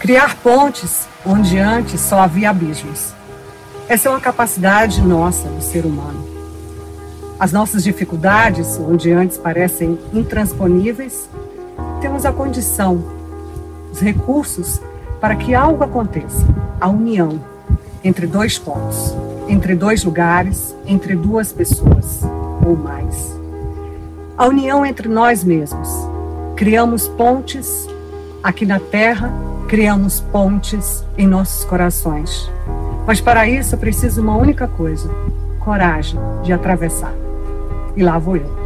Criar pontes onde antes só havia abismos. Essa é uma capacidade nossa, do ser humano. As nossas dificuldades, onde antes parecem intransponíveis, temos a condição, os recursos para que algo aconteça a união entre dois pontos, entre dois lugares, entre duas pessoas ou mais. A união entre nós mesmos. Criamos pontes aqui na Terra, criamos pontes em nossos corações. Mas para isso eu preciso uma única coisa: coragem de atravessar. E lá vou eu.